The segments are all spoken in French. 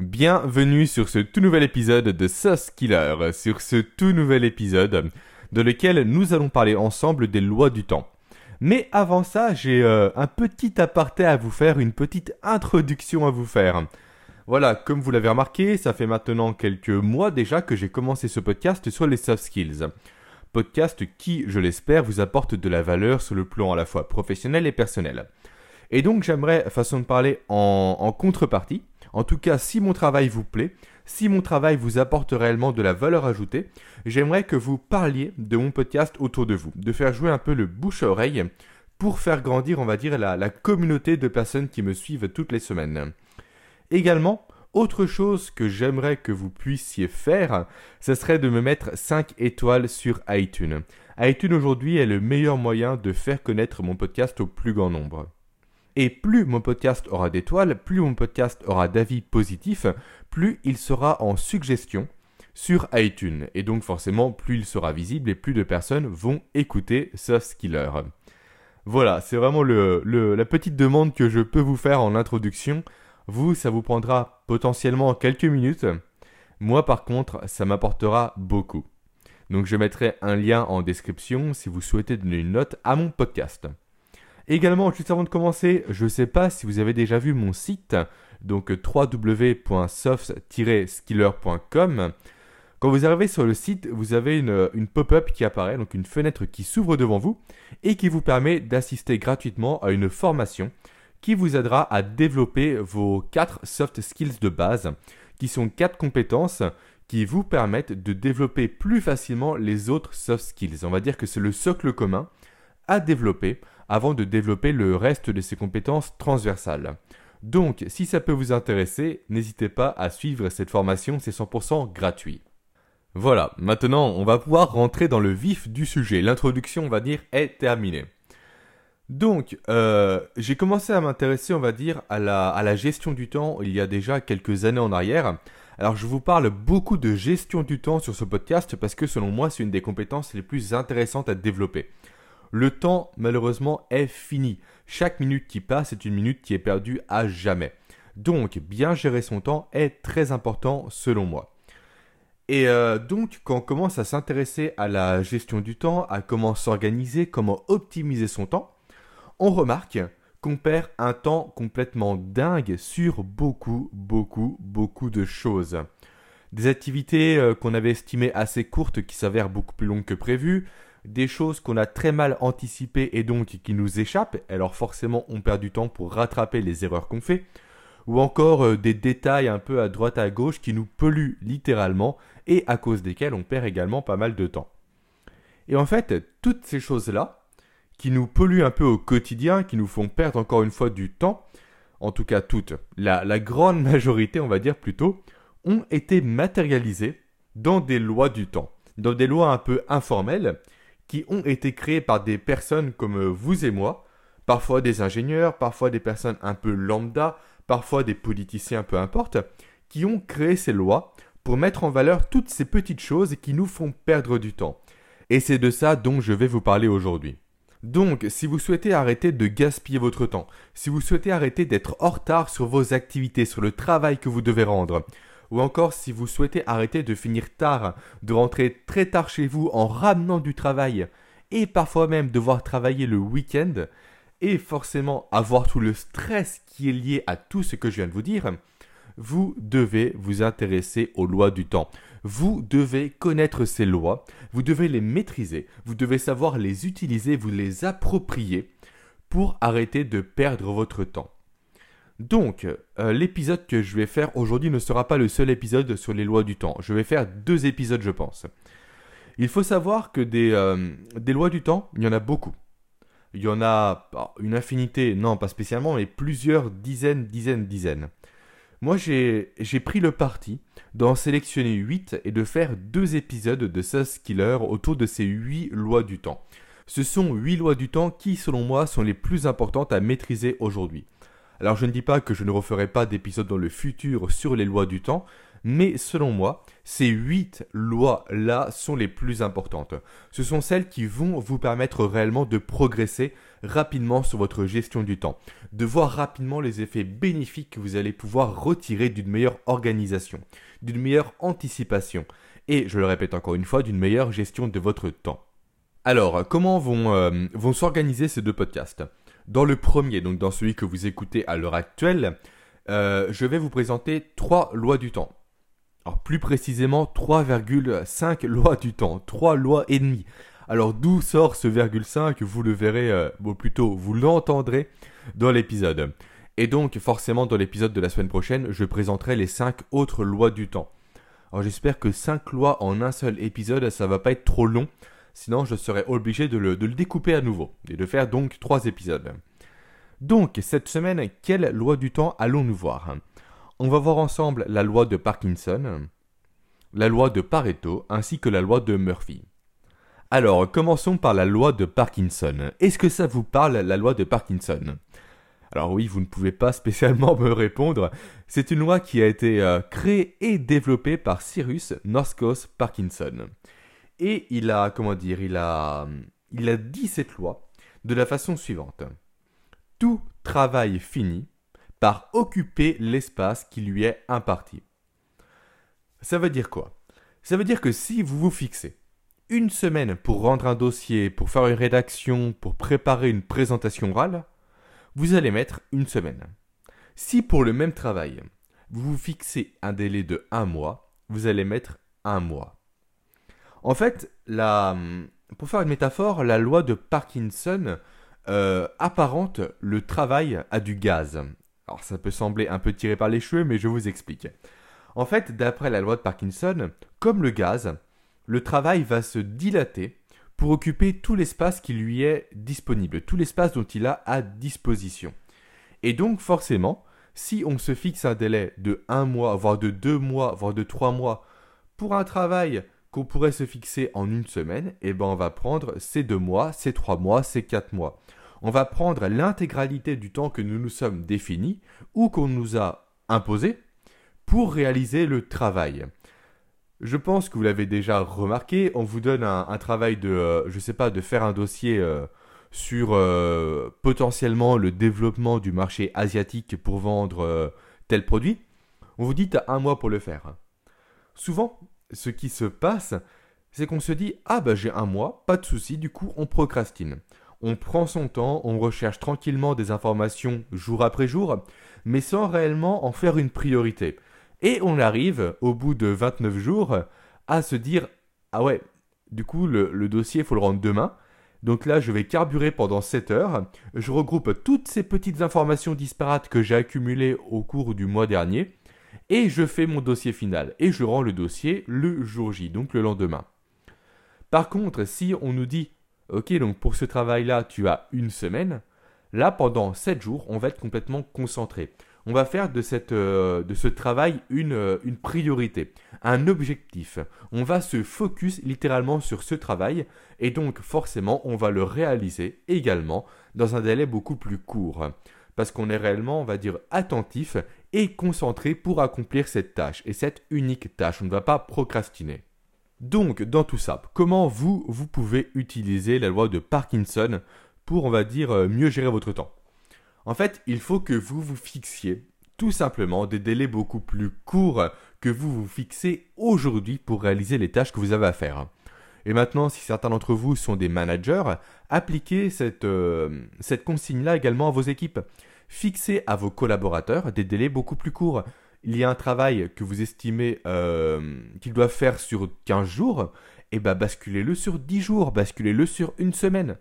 Bienvenue sur ce tout nouvel épisode de Sauce Killer, sur ce tout nouvel épisode dans lequel nous allons parler ensemble des lois du temps. Mais avant ça, j'ai euh, un petit aparté à vous faire, une petite introduction à vous faire. Voilà, comme vous l'avez remarqué, ça fait maintenant quelques mois déjà que j'ai commencé ce podcast sur les soft skills. Podcast qui, je l'espère, vous apporte de la valeur sur le plan à la fois professionnel et personnel. Et donc j'aimerais, façon de parler, en, en contrepartie, en tout cas si mon travail vous plaît, si mon travail vous apporte réellement de la valeur ajoutée, j'aimerais que vous parliez de mon podcast autour de vous, de faire jouer un peu le bouche à oreille pour faire grandir, on va dire, la, la communauté de personnes qui me suivent toutes les semaines. Également, autre chose que j'aimerais que vous puissiez faire, ce serait de me mettre 5 étoiles sur iTunes. iTunes aujourd'hui est le meilleur moyen de faire connaître mon podcast au plus grand nombre. Et plus mon podcast aura d'étoiles, plus mon podcast aura d'avis positifs, plus il sera en suggestion sur iTunes. Et donc forcément, plus il sera visible et plus de personnes vont écouter Soft Skiller. Voilà, c'est vraiment la petite demande que je peux vous faire en introduction. Vous, ça vous prendra potentiellement quelques minutes. Moi, par contre, ça m'apportera beaucoup. Donc, je mettrai un lien en description si vous souhaitez donner une note à mon podcast. Également, juste avant de commencer, je ne sais pas si vous avez déjà vu mon site, donc www.soft-skiller.com. Quand vous arrivez sur le site, vous avez une, une pop-up qui apparaît, donc une fenêtre qui s'ouvre devant vous et qui vous permet d'assister gratuitement à une formation qui vous aidera à développer vos 4 soft skills de base, qui sont 4 compétences qui vous permettent de développer plus facilement les autres soft skills. On va dire que c'est le socle commun à développer avant de développer le reste de ces compétences transversales. Donc, si ça peut vous intéresser, n'hésitez pas à suivre cette formation, c'est 100% gratuit. Voilà, maintenant on va pouvoir rentrer dans le vif du sujet. L'introduction, on va dire, est terminée. Donc, euh, j'ai commencé à m'intéresser, on va dire, à la gestion du temps il y a déjà quelques années en arrière. Alors, je vous parle beaucoup de gestion du temps sur ce podcast parce que selon moi, c'est une des compétences les plus intéressantes à développer. Le temps, malheureusement, est fini. Chaque minute qui passe est une minute qui est perdue à jamais. Donc, bien gérer son temps est très important selon moi. Et euh, donc, quand on commence à s'intéresser à la gestion du temps, à comment s'organiser, comment optimiser son temps, on remarque qu'on perd un temps complètement dingue sur beaucoup, beaucoup, beaucoup de choses. Des activités euh, qu'on avait estimées assez courtes qui s'avèrent beaucoup plus longues que prévues, des choses qu'on a très mal anticipées et donc qui nous échappent, alors forcément on perd du temps pour rattraper les erreurs qu'on fait, ou encore euh, des détails un peu à droite à gauche qui nous polluent littéralement et à cause desquels on perd également pas mal de temps. Et en fait, toutes ces choses-là, qui nous polluent un peu au quotidien, qui nous font perdre encore une fois du temps, en tout cas toutes, la, grande majorité, on va dire plutôt, ont été matérialisées dans des lois du temps, dans des lois un peu informelles, qui ont été créées par des personnes comme vous et moi, parfois des ingénieurs, parfois des personnes un peu lambda, parfois des politiciens, peu importe, qui ont créé ces lois pour mettre en valeur toutes ces petites choses qui nous font perdre du temps. Et c'est de ça dont je vais vous parler aujourd'hui. Donc, si vous souhaitez arrêter de gaspiller votre temps, si vous souhaitez arrêter d'être en retard sur vos activités, sur le travail que vous devez rendre, ou encore si vous souhaitez arrêter de finir tard, de rentrer très tard chez vous en ramenant du travail, et parfois même devoir travailler le week-end, et forcément avoir tout le stress qui est lié à tout ce que je viens de vous dire, vous devez vous intéresser aux lois du temps. Vous devez connaître ces lois, vous devez les maîtriser, vous devez savoir les utiliser, vous les approprier pour arrêter de perdre votre temps. Donc, euh, l'épisode que je vais faire aujourd'hui ne sera pas le seul épisode sur les lois du temps. Je vais faire deux épisodes, je pense. Il faut savoir que des, euh, lois du temps, il y en a beaucoup. Il y en a une infinité, non pas spécialement, mais plusieurs dizaines, dizaines, dizaines. Moi, j'ai pris le parti d'en sélectionner 8 et de faire deux épisodes de Sauce Killer autour de ces 8 lois du temps. Ce sont 8 lois du temps qui, selon moi, sont les plus importantes à maîtriser aujourd'hui. Alors je ne dis pas que je ne referai pas d'épisode dans le futur sur les lois du temps, mais selon moi, ces 8 lois-là sont les plus importantes. Ce sont celles qui vont vous permettre réellement de progresser rapidement sur votre gestion du temps, de voir rapidement les effets bénéfiques que vous allez pouvoir retirer d'une meilleure organisation, d'une meilleure anticipation, et, je le répète encore une fois, d'une meilleure gestion de votre temps. Alors, comment vont, euh, vont s'organiser ces deux podcasts? Dans le premier, donc dans celui que vous écoutez à l'heure actuelle, euh, je vais vous présenter trois lois du temps. Alors plus précisément 3,5 lois du temps, 3 lois et demie. Alors d'où sort ce virgule 5 Vous le verrez, euh, bon plutôt vous l'entendrez dans l'épisode. Et donc forcément dans l'épisode de la semaine prochaine, je présenterai les 5 autres lois du temps. Alors j'espère que 5 lois en un seul épisode, ça va pas être trop long, sinon je serai obligé de le, découper à nouveau et de faire donc 3 épisodes. Donc cette semaine, quelle loi du temps allons-nous voir? On va voir ensemble la loi de Parkinson, la loi de Pareto ainsi que la loi de Murphy. Alors, commençons par la loi de Parkinson. Est-ce que ça vous parle, la loi de Parkinson? Alors oui, vous ne pouvez pas spécialement me répondre. C'est une loi qui a été euh, créée et développée par Cyrus Northcote Parkinson. Et il a, comment dire, il a, il a dit cette loi de la façon suivante. Tout travail fini par occuper l'espace qui lui est imparti. Ça veut dire quoi? Ça veut dire que si vous vous fixez une semaine pour rendre un dossier, pour faire une rédaction, pour préparer une présentation orale, vous allez mettre une semaine. Si pour le même travail, vous vous fixez un délai de un mois, vous allez mettre un mois. En fait, pour faire une métaphore, la loi de Parkinson euh, apparente le travail à du gaz. Alors ça peut sembler un peu tiré par les cheveux, mais je vous explique. En fait, d'après la loi de Parkinson, comme le gaz, le travail va se dilater pour occuper tout l'espace qui lui est disponible, tout l'espace dont il a à disposition. Et donc forcément, si on se fixe un délai de un mois, voire de deux mois, voire de trois mois, pour un travail qu'on pourrait se fixer en une semaine, eh ben on va prendre ces deux mois, ces trois mois, ces quatre mois. On va prendre l'intégralité du temps que nous nous sommes définis ou qu'on nous a imposé pour réaliser le travail. Je pense que vous l'avez déjà remarqué, on vous donne un, travail de, euh, je sais pas, de faire un dossier euh, sur euh, potentiellement le développement du marché asiatique pour vendre tel produit. On vous dit un mois pour le faire. Souvent, ce qui se passe, c'est qu'on se dit ah bah j'ai un mois, pas de souci, du coup on procrastine. On prend son temps, on recherche tranquillement des informations jour après jour, mais sans réellement en faire une priorité. Et on arrive, au bout de 29 jours, à se dire Ah ouais, du coup, le, dossier, il faut le rendre demain. Donc là, je vais carburer pendant 7 heures. Je regroupe toutes ces petites informations disparates que j'ai accumulées au cours du mois dernier. Et je fais mon dossier final. Et je rends le dossier le jour J, donc le lendemain. Par contre, si on nous dit Ok, donc pour ce travail-là, tu as une semaine. Là, pendant 7 jours, on va être complètement concentré on va faire de, euh, ce travail une, euh, une priorité, un objectif. On va se focus littéralement sur ce travail et donc forcément on va le réaliser également dans un délai beaucoup plus court. Parce qu'on est réellement, on va dire, attentif et concentré pour accomplir cette tâche et cette unique tâche. On ne va pas procrastiner. Donc, dans tout ça, comment vous, vous pouvez utiliser la loi de Parkinson pour, on va dire, euh, mieux gérer votre temps? En fait, il faut que vous vous fixiez tout simplement des délais beaucoup plus courts que vous vous fixez aujourd'hui pour réaliser les tâches que vous avez à faire. Et maintenant, si certains d'entre vous sont des managers, appliquez cette, euh, cette consigne-là également à vos équipes. Fixez à vos collaborateurs des délais beaucoup plus courts. Il y a un travail que vous estimez euh, qu'ils doivent faire sur 15 jours, et eh bien basculez-le sur 10 jours, basculez-le sur une semaine.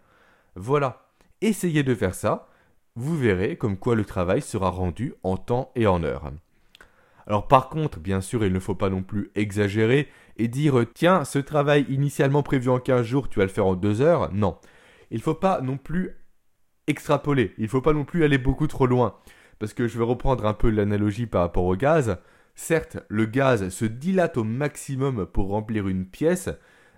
Voilà. Essayez de faire ça, vous verrez comme quoi le travail sera rendu en temps et en heure. Alors par contre, bien sûr, il ne faut pas non plus exagérer et dire tiens, ce travail initialement prévu en 15 jours, tu vas le faire en 2 heures. Non. Il ne faut pas non plus extrapoler, il ne faut pas non plus aller beaucoup trop loin. Parce que je vais reprendre un peu l'analogie par rapport au gaz. Certes, le gaz se dilate au maximum pour remplir une pièce,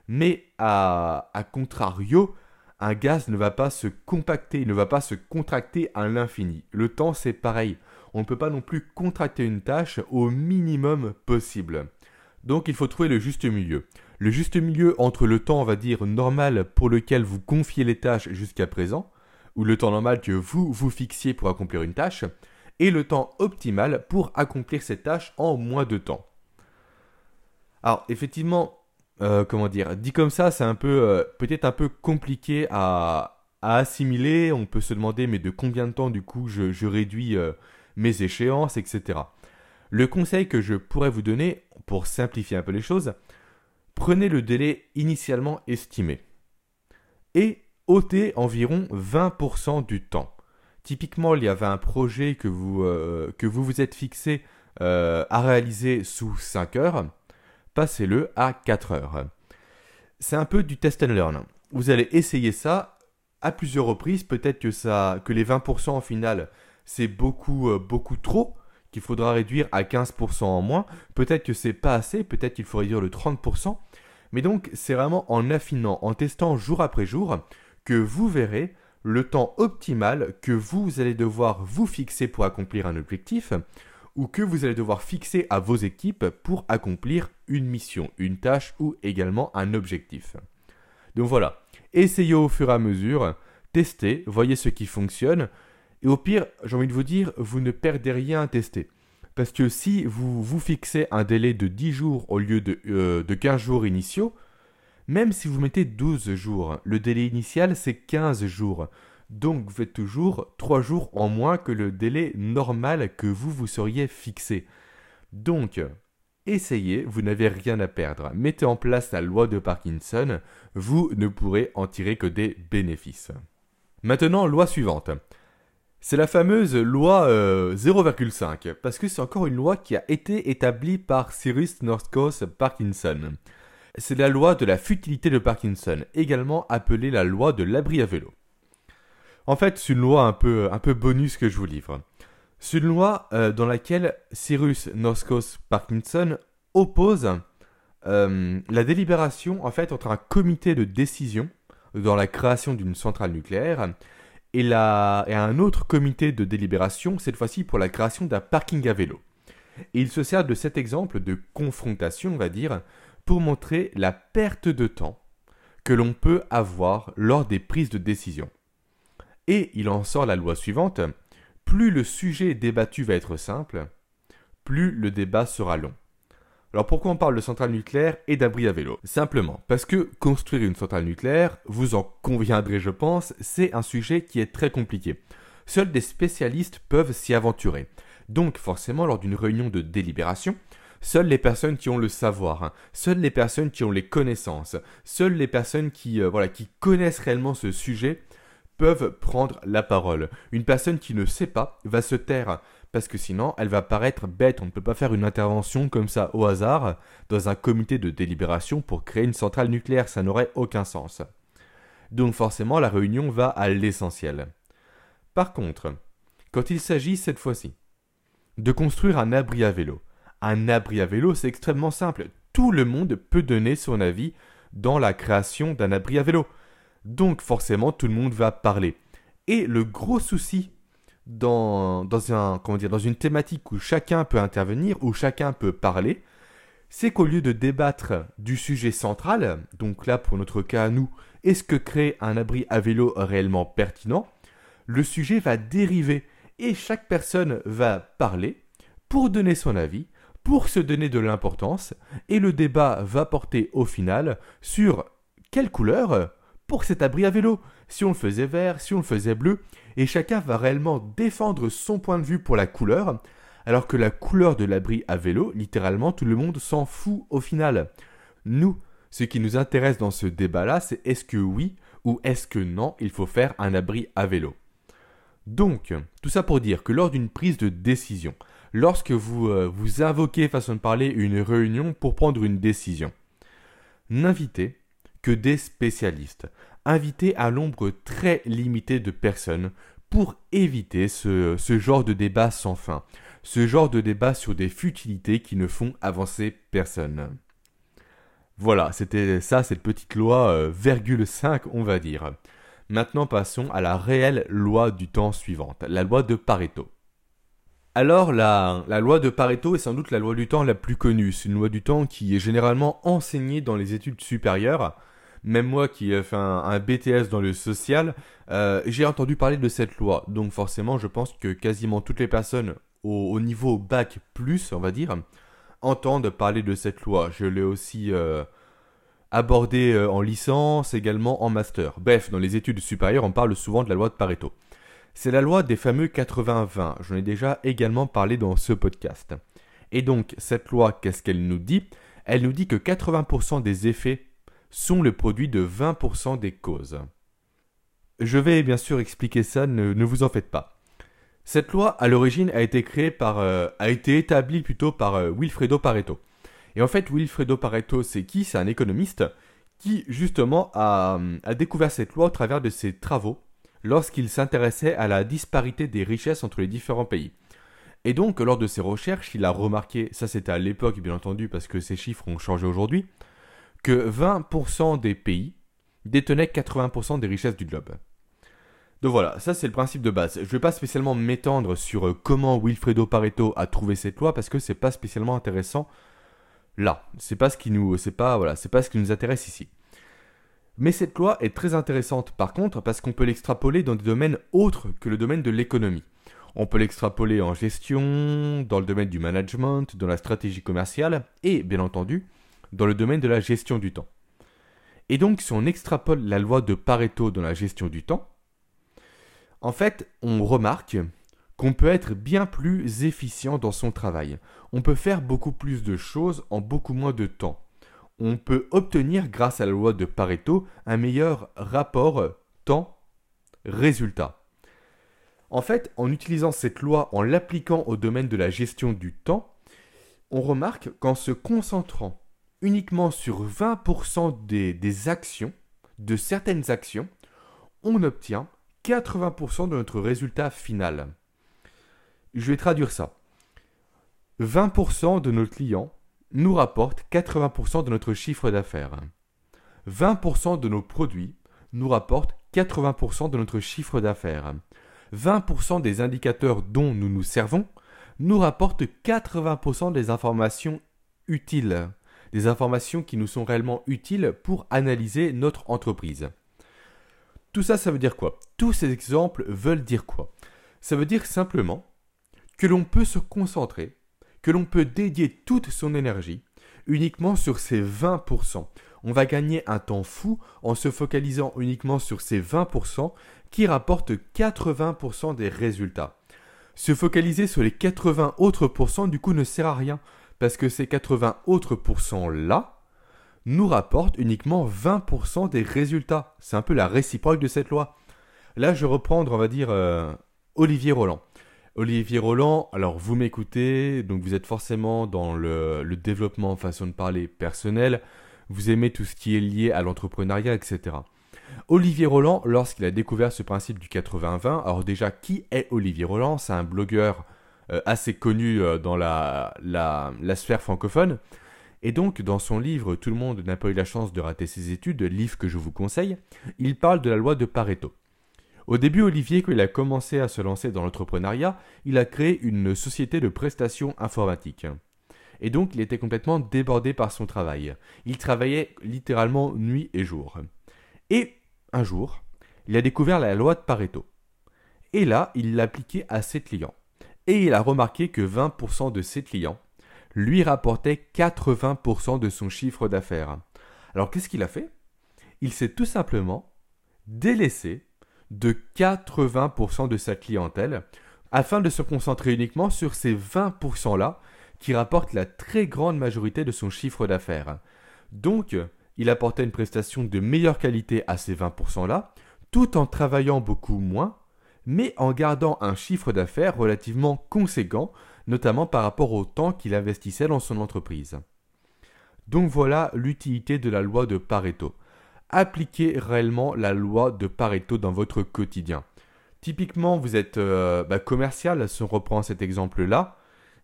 mais à, contrario, un gaz ne va pas se compacter, il ne va pas se contracter à l'infini. Le temps, c'est pareil. on ne peut pas non plus contracter une tâche au minimum possible. Donc il faut trouver le juste milieu. Le juste milieu entre le temps, on va dire, normal pour lequel vous confiez les tâches jusqu'à présent, ou le temps normal que vous vous fixiez pour accomplir une tâche, et le temps optimal pour accomplir cette tâche en moins de temps. Alors effectivement, euh, comment dire, dit comme ça, c'est un peu euh, peut-être un peu compliqué à, assimiler. On peut se demander mais de combien de temps du coup je, réduis euh, mes échéances, etc. Le conseil que je pourrais vous donner, pour simplifier un peu les choses, prenez le délai initialement estimé et ôtez environ 20% du temps. Typiquement, il y avait un projet que vous euh, que vous, vous êtes fixé euh, à réaliser sous 5 heures, passez-le à 4 heures. C'est un peu du test and learn. Vous allez essayer ça à plusieurs reprises, peut-être que ça que les 20% en final, c'est beaucoup euh, beaucoup trop qu'il faudra réduire à 15% en moins, peut-être que c'est pas assez, peut-être qu'il faut réduire de 30%. Mais donc, c'est vraiment en affinant, en testant jour après jour, que vous verrez le temps optimal que vous allez devoir vous fixer pour accomplir un objectif ou que vous allez devoir fixer à vos équipes pour accomplir une mission, une tâche ou également un objectif. Donc voilà, essayez au fur et à mesure, testez, voyez ce qui fonctionne, et au pire, j'ai envie de vous dire, vous ne perdez rien à tester. Parce que si vous vous fixez un délai de 10 jours au lieu de, euh, de 15 jours initiaux, même si vous mettez 12 jours, le délai initial c'est 15 jours. Donc vous faites toujours 3 jours en moins que le délai normal que vous vous seriez fixé. Donc, essayez, vous n'avez rien à perdre. Mettez en place la loi de Parkinson, vous ne pourrez en tirer que des bénéfices. Maintenant, loi suivante. C'est la fameuse loi 0,5, euh, parce que c'est encore une loi qui a été établie par Cyrus Northcote Parkinson. C'est la loi de la futilité de Parkinson, également appelée la loi de l'abri à vélo. En fait, c'est une loi un peu, un peu bonus que je vous livre. C'est une loi euh, dans laquelle Cyrus Northcote Parkinson oppose euh, la délibération en fait entre un comité de décision dans la création d'une centrale nucléaire et, et un autre comité de délibération, cette fois-ci pour la création d'un parking à vélo. Et il se sert de cet exemple de confrontation, on va dire, pour montrer la perte de temps que l'on peut avoir lors des prises de décision. Et il en sort la loi suivante, plus le sujet débattu va être simple, plus le débat sera long. Alors pourquoi on parle de centrale nucléaire et d'abri à vélo? Simplement parce que construire une centrale nucléaire, vous en conviendrez je pense, c'est un sujet qui est très compliqué. Seuls des spécialistes peuvent s'y aventurer. Donc forcément lors d'une réunion de délibération, seules les personnes qui ont le savoir, hein, seules les personnes qui ont les connaissances, seules les personnes qui, euh, voilà, qui connaissent réellement ce sujet peuvent prendre la parole. Une personne qui ne sait pas va se taire parce que sinon elle va paraître bête. On ne peut pas faire une intervention comme ça au hasard dans un comité de délibération pour créer une centrale nucléaire, ça n'aurait aucun sens. Donc forcément la réunion va à l'essentiel. Par contre, quand il s'agit cette fois-ci de construire un abri à vélo, un abri à vélo c'est extrêmement simple. Tout le monde peut donner son avis dans la création d'un abri à vélo. Donc forcément tout le monde va parler. Et le gros souci dans, un, comment dire, dans une thématique où chacun peut intervenir, où chacun peut parler, c'est qu'au lieu de débattre du sujet central, donc là pour notre cas nous, est-ce que créer un abri à vélo réellement pertinent, le sujet va dériver et chaque personne va parler pour donner son avis, pour se donner de l'importance, et le débat va porter au final sur quelle couleur pour cet abri à vélo, si on le faisait vert, si on le faisait bleu, et chacun va réellement défendre son point de vue pour la couleur, alors que la couleur de l'abri à vélo, littéralement, tout le monde s'en fout au final. Nous, ce qui nous intéresse dans ce débat-là, c'est est-ce que oui ou est-ce que non, il faut faire un abri à vélo. Donc, tout ça pour dire que lors d'une prise de décision, lorsque vous, euh, vous invoquez, façon de parler, une réunion pour prendre une décision, n'invitez que des spécialistes inviter un nombre très limité de personnes pour éviter ce, genre de débat sans fin, ce genre de débat sur des futilités qui ne font avancer personne. Voilà, c'était ça, cette petite loi euh, virgule 5, on va dire. Maintenant, passons à la réelle loi du temps suivante, la loi de Pareto. Alors la, loi de Pareto est sans doute la loi du temps la plus connue. C'est une loi du temps qui est généralement enseignée dans les études supérieures. Même moi qui ai fait un, BTS dans le social, euh, j'ai entendu parler de cette loi. Donc forcément, je pense que quasiment toutes les personnes au, niveau bac plus, on va dire, entendent parler de cette loi. Je l'ai aussi euh, abordée euh, en licence, également en master. Bref, dans les études supérieures, on parle souvent de la loi de Pareto. C'est la loi des fameux 80-20. J'en ai déjà également parlé dans ce podcast. Et donc, cette loi, qu'est-ce qu'elle nous dit? Elle nous dit que 80% des effets sont le produit de 20% des causes. Je vais bien sûr expliquer ça, ne, vous en faites pas. Cette loi, à l'origine, a été créée par, euh, a été établie plutôt par euh, Wilfredo Pareto. Et en fait, Wilfredo Pareto, c'est qui? C'est un économiste qui, justement, a découvert cette loi au travers de ses travaux lorsqu'il s'intéressait à la disparité des richesses entre les différents pays. Et donc, lors de ses recherches, il a remarqué, ça c'était à l'époque bien entendu parce que ces chiffres ont changé aujourd'hui, que 20% des pays détenaient 80% des richesses du globe. Donc voilà, ça c'est le principe de base. Je ne vais pas spécialement m'étendre sur euh, comment Wilfredo Pareto a trouvé cette loi parce que c'est pas spécialement intéressant là. C'est pas ce qui nous, c'est voilà, pas ce qui nous intéresse ici. Mais cette loi est très intéressante par contre parce qu'on peut l'extrapoler dans des domaines autres que le domaine de l'économie. On peut l'extrapoler en gestion, dans le domaine du management, dans la stratégie commerciale et, bien entendu, dans le domaine de la gestion du temps. Et donc, si on extrapole la loi de Pareto dans la gestion du temps, en fait, on remarque qu'on peut être bien plus efficient dans son travail. On peut faire beaucoup plus de choses en beaucoup moins de temps on peut obtenir, grâce à la loi de Pareto, un meilleur rapport temps-résultat. En fait, en utilisant cette loi, en l'appliquant au domaine de la gestion du temps, on remarque qu'en se concentrant uniquement sur 20% des, actions, de certaines actions, on obtient 80% de notre résultat final. Je vais traduire ça. 20% de nos clients nous rapporte 80% de notre chiffre d'affaires. 20% de nos produits nous rapportent 80% de notre chiffre d'affaires. 20% des indicateurs dont nous nous servons nous rapportent 80% des informations utiles, des informations qui nous sont réellement utiles pour analyser notre entreprise. Tout ça, ça veut dire quoi? Tous ces exemples veulent dire quoi? Ça veut dire simplement que l'on peut se concentrer que l'on peut dédier toute son énergie uniquement sur ces 20%. On va gagner un temps fou en se focalisant uniquement sur ces 20% qui rapportent 80% des résultats. Se focaliser sur les 80 autres pourcents du coup ne sert à rien parce que ces 80 autres pourcents là nous rapportent uniquement 20% des résultats. C'est un peu la réciproque de cette loi. Là, je vais reprendre, on va dire, euh, Olivier Roland. Olivier Roland, alors vous m'écoutez, donc vous êtes forcément dans le, développement façon de parler personnel, vous aimez tout ce qui est lié à l'entrepreneuriat, etc. Olivier Roland, lorsqu'il a découvert ce principe du 80-20, alors déjà, qui est Olivier Roland? C'est un blogueur euh, assez connu euh, dans la, la, sphère francophone. Et donc, dans son livre Tout le monde n'a pas eu la chance de rater ses études, livre que je vous conseille, il parle de la loi de Pareto. Au début, Olivier, quand il a commencé à se lancer dans l'entrepreneuriat, il a créé une société de prestations informatiques. Et donc, il était complètement débordé par son travail. Il travaillait littéralement nuit et jour. Et un jour, il a découvert la loi de Pareto. Et là, il l'appliquait à ses clients. Et il a remarqué que 20% de ses clients lui rapportaient 80% de son chiffre d'affaires. Alors qu'est-ce qu'il a fait? Il s'est tout simplement délaissé de 80% de sa clientèle, afin de se concentrer uniquement sur ces 20%-là qui rapportent la très grande majorité de son chiffre d'affaires. Donc, il apportait une prestation de meilleure qualité à ces 20%-là, tout en travaillant beaucoup moins, mais en gardant un chiffre d'affaires relativement conséquent, notamment par rapport au temps qu'il investissait dans son entreprise. Donc voilà l'utilité de la loi de Pareto appliquez réellement la loi de Pareto dans votre quotidien. Typiquement, vous êtes euh, bah, commercial, si on reprend cet exemple-là,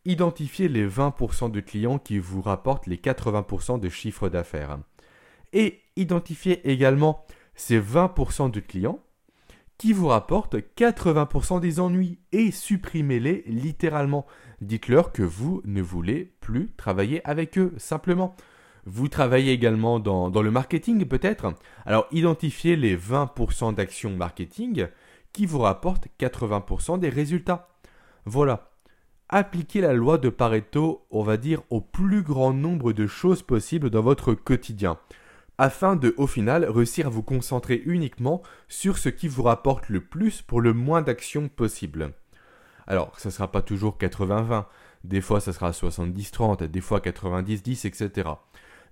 identifiez les 20% de clients qui vous rapportent les 80% de chiffre d'affaires. Et identifiez également ces 20% de clients qui vous rapportent 80% des ennuis et supprimez-les littéralement. Dites-leur que vous ne voulez plus travailler avec eux, simplement. Vous travaillez également dans, dans le marketing peut-être? Alors identifiez les 20% d'actions marketing qui vous rapportent 80% des résultats. Voilà. Appliquez la loi de Pareto, on va dire, au plus grand nombre de choses possibles dans votre quotidien afin de, au final, réussir à vous concentrer uniquement sur ce qui vous rapporte le plus pour le moins d'actions possible. Alors, ça ne sera pas toujours 80-20, des fois ça sera 70-30, des fois 90-10, etc.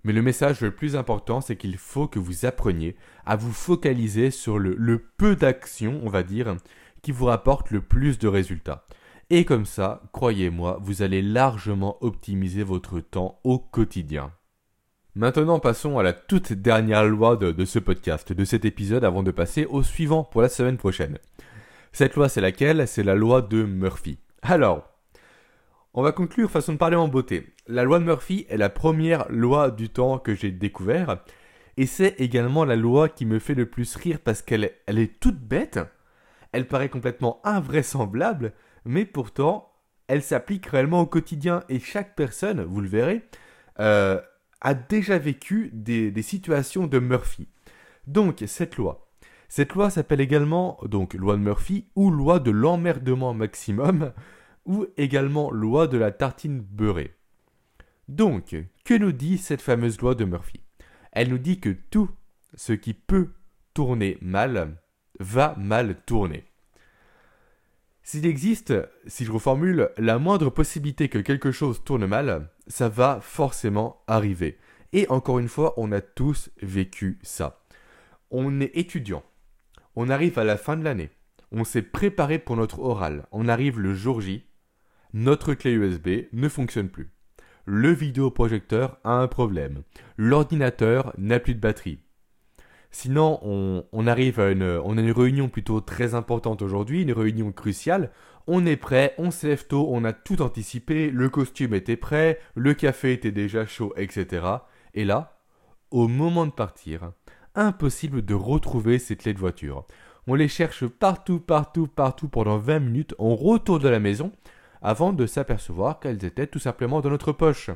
Mais le message le plus important, c'est qu'il faut que vous appreniez à vous focaliser sur le, peu d'actions, on va dire, qui vous rapportent le plus de résultats. Et comme ça, croyez-moi, vous allez largement optimiser votre temps au quotidien. Maintenant, passons à la toute dernière loi de, ce podcast, de cet épisode, avant de passer au suivant pour la semaine prochaine. Cette loi, c'est laquelle? C'est la loi de Murphy. Alors, on va conclure façon de parler en beauté. La loi de Murphy est la première loi du temps que j'ai découvert, et c'est également la loi qui me fait le plus rire parce qu'elle est, toute bête, elle paraît complètement invraisemblable, mais pourtant, elle s'applique réellement au quotidien, et chaque personne, vous le verrez, euh, a déjà vécu des, situations de Murphy. Donc, cette loi. Cette loi s'appelle également donc loi de Murphy ou loi de l'emmerdement maximum ou également loi de la tartine beurrée. Donc, que nous dit cette fameuse loi de Murphy? Elle nous dit que tout ce qui peut tourner mal va mal tourner. S'il existe, si je reformule, la moindre possibilité que quelque chose tourne mal, ça va forcément arriver. Et encore une fois, on a tous vécu ça. On est étudiant. On arrive à la fin de l'année. On s'est préparé pour notre oral. On arrive le jour J. Notre clé USB ne fonctionne plus. Le vidéoprojecteur a un problème. L'ordinateur n'a plus de batterie. Sinon, on, arrive à une, on a une réunion plutôt très importante aujourd'hui, une réunion cruciale. On est prêt, on se lève tôt, on a tout anticipé, le costume était prêt, le café était déjà chaud, etc. Et là, au moment de partir, impossible de retrouver ces clés de voiture. On les cherche partout, partout, partout pendant 20 minutes, on retourne de la maison avant de s'apercevoir qu'elles étaient tout simplement dans notre poche.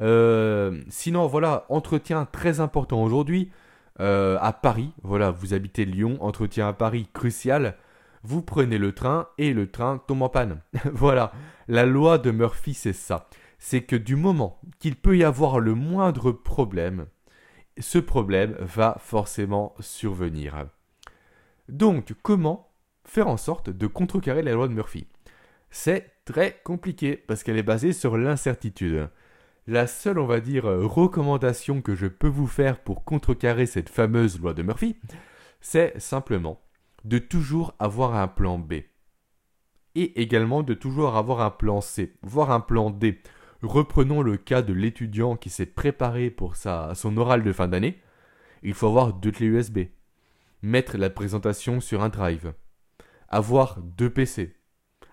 Euh, sinon, voilà, entretien très important aujourd'hui. Euh, à Paris. Voilà, vous habitez Lyon, entretien à Paris crucial. Vous prenez le train et le train tombe en panne. voilà, la loi de Murphy, c'est ça. C'est que du moment qu'il peut y avoir le moindre problème, ce problème va forcément survenir. Donc, comment faire en sorte de contrecarrer la loi de Murphy? C'est très compliqué parce qu'elle est basée sur l'incertitude. La seule, on va dire, recommandation que je peux vous faire pour contrecarrer cette fameuse loi de Murphy, c'est simplement de toujours avoir un plan B. Et également de toujours avoir un plan C, voire un plan D. Reprenons le cas de l'étudiant qui s'est préparé pour sa, son oral de fin d'année. Il faut avoir deux clés USB. Mettre la présentation sur un drive. Avoir deux PC.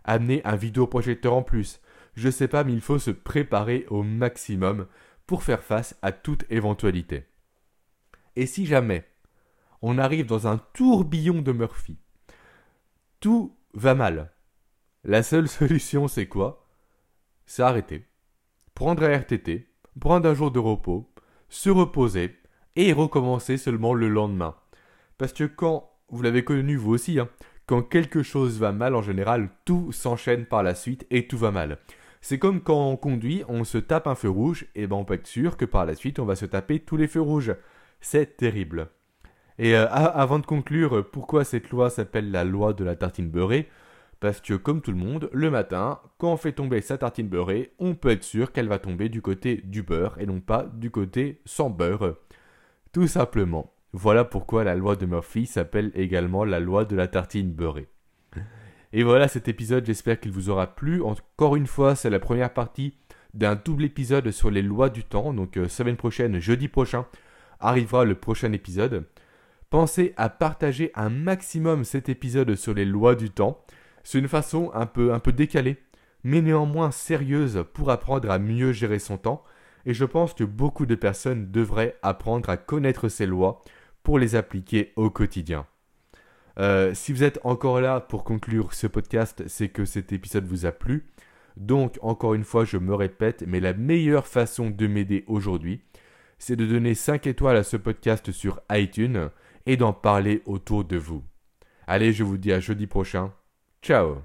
Amener un vidéoprojecteur en plus je sais pas, mais il faut se préparer au maximum pour faire face à toute éventualité. Et si jamais on arrive dans un tourbillon de Murphy, tout va mal. La seule solution, c'est quoi? C'est arrêter. Prendre un RTT, prendre un jour de repos, se reposer et recommencer seulement le lendemain. Parce que quand, vous l'avez connu vous aussi, hein, quand quelque chose va mal en général, tout s'enchaîne par la suite et tout va mal. C'est comme quand on conduit, on se tape un feu rouge, et ben on peut être sûr que par la suite on va se taper tous les feux rouges. C'est terrible. Et euh, avant de conclure, pourquoi cette loi s'appelle la loi de la tartine beurrée? Parce que comme tout le monde, le matin, quand on fait tomber sa tartine beurrée, on peut être sûr qu'elle va tomber du côté du beurre et non pas du côté sans beurre. Tout simplement. Voilà pourquoi la loi de Murphy s'appelle également la loi de la tartine beurrée. Et voilà cet épisode, j'espère qu'il vous aura plu. Encore une fois, c'est la première partie d'un double épisode sur les lois du temps. Donc euh, semaine prochaine, jeudi prochain, arrivera le prochain épisode. Pensez à partager un maximum cet épisode sur les lois du temps. C'est une façon un peu, un peu décalée, mais néanmoins sérieuse pour apprendre à mieux gérer son temps. Et je pense que beaucoup de personnes devraient apprendre à connaître ces lois pour les appliquer au quotidien. Euh, si vous êtes encore là pour conclure ce podcast, c'est que cet épisode vous a plu. Donc, encore une fois, je me répète, mais la meilleure façon de m'aider aujourd'hui, c'est de donner 5 étoiles à ce podcast sur iTunes et d'en parler autour de vous. Allez, je vous dis à jeudi prochain. Ciao